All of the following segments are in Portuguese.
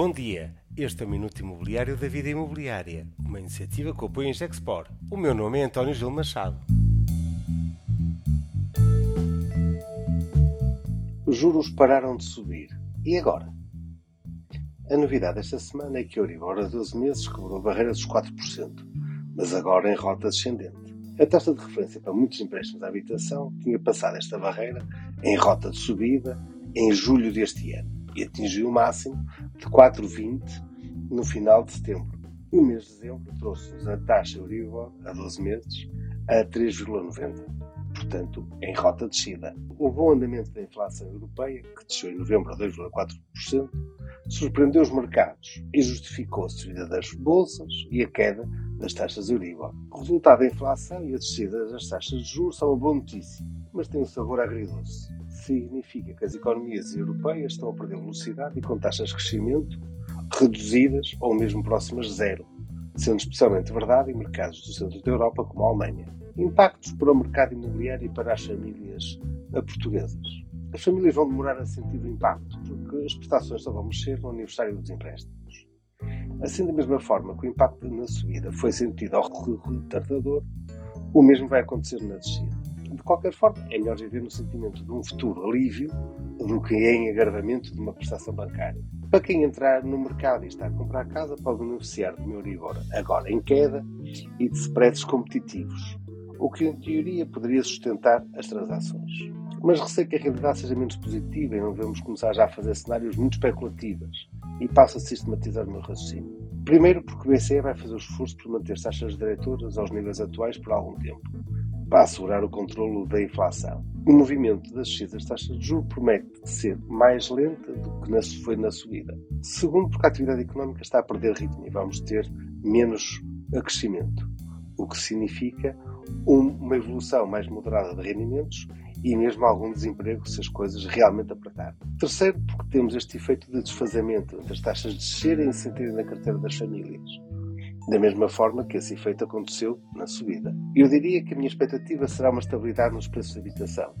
Bom dia, este é o Minuto Imobiliário da Vida Imobiliária, uma iniciativa que apoia em Gexpor. O meu nome é António Gil Machado. Os juros pararam de subir. E agora? A novidade esta semana é que a Euribor a 12 meses quebrou a barreira dos 4%, mas agora em rota descendente. A taxa de referência para muitos empréstimos à habitação tinha passado esta barreira em rota de subida em julho deste ano e atingiu o máximo de 4,20 no final de setembro. O mês de dezembro trouxe-nos a taxa Euribor a 12 meses a 3,90, portanto, em rota de descida. O bom andamento da inflação europeia, que desceu em novembro a 2,4%, surpreendeu os mercados e justificou a subida das bolsas e a queda das taxas Euribor. O resultado da inflação e a descida das taxas de juros são uma boa notícia, mas tem um sabor agridoce. Significa que as economias europeias estão a perder velocidade e com taxas de crescimento reduzidas ou mesmo próximas de zero, sendo especialmente verdade em mercados do centro da Europa como a Alemanha. Impactos para o mercado imobiliário e para as famílias portuguesas. As famílias vão demorar a sentir o impacto, porque as prestações só vão mexer no aniversário dos empréstimos. Assim, da mesma forma que o impacto na subida foi sentido ao retardador, o mesmo vai acontecer na descida. Qualquer forma, é melhor viver no sentimento de um futuro alívio do que em agravamento de uma prestação bancária. Para quem entrar no mercado e está a comprar casa, pode beneficiar de uma Euribor agora em queda e de spreads competitivos, o que em teoria poderia sustentar as transações. Mas receio que a realidade seja menos positiva e não devemos começar já a fazer cenários muito especulativos. E passo a sistematizar o meu raciocínio. Primeiro, porque o BCE vai fazer o esforço por manter taxas diretoras aos níveis atuais por algum tempo, para assegurar o controlo da inflação. O movimento das descidas das taxas de juros promete ser mais lenta do que foi na subida. Segundo, porque a atividade económica está a perder ritmo e vamos ter menos crescimento, o que significa uma evolução mais moderada de rendimentos e mesmo algum desemprego se as coisas realmente apertarem. Terceiro, porque temos este efeito de desfazamento entre as taxas de descerem e sentirem na carteira das famílias. Da mesma forma que esse efeito aconteceu na subida. Eu diria que a minha expectativa será uma estabilidade nos preços de habitação,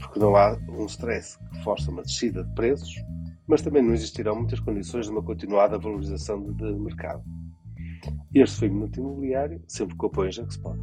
porque não há um stress que força uma descida de preços, mas também não existirão muitas condições de uma continuada valorização de mercado. Este foi o Minuto Imobiliário, sempre com apoio em Jackspot.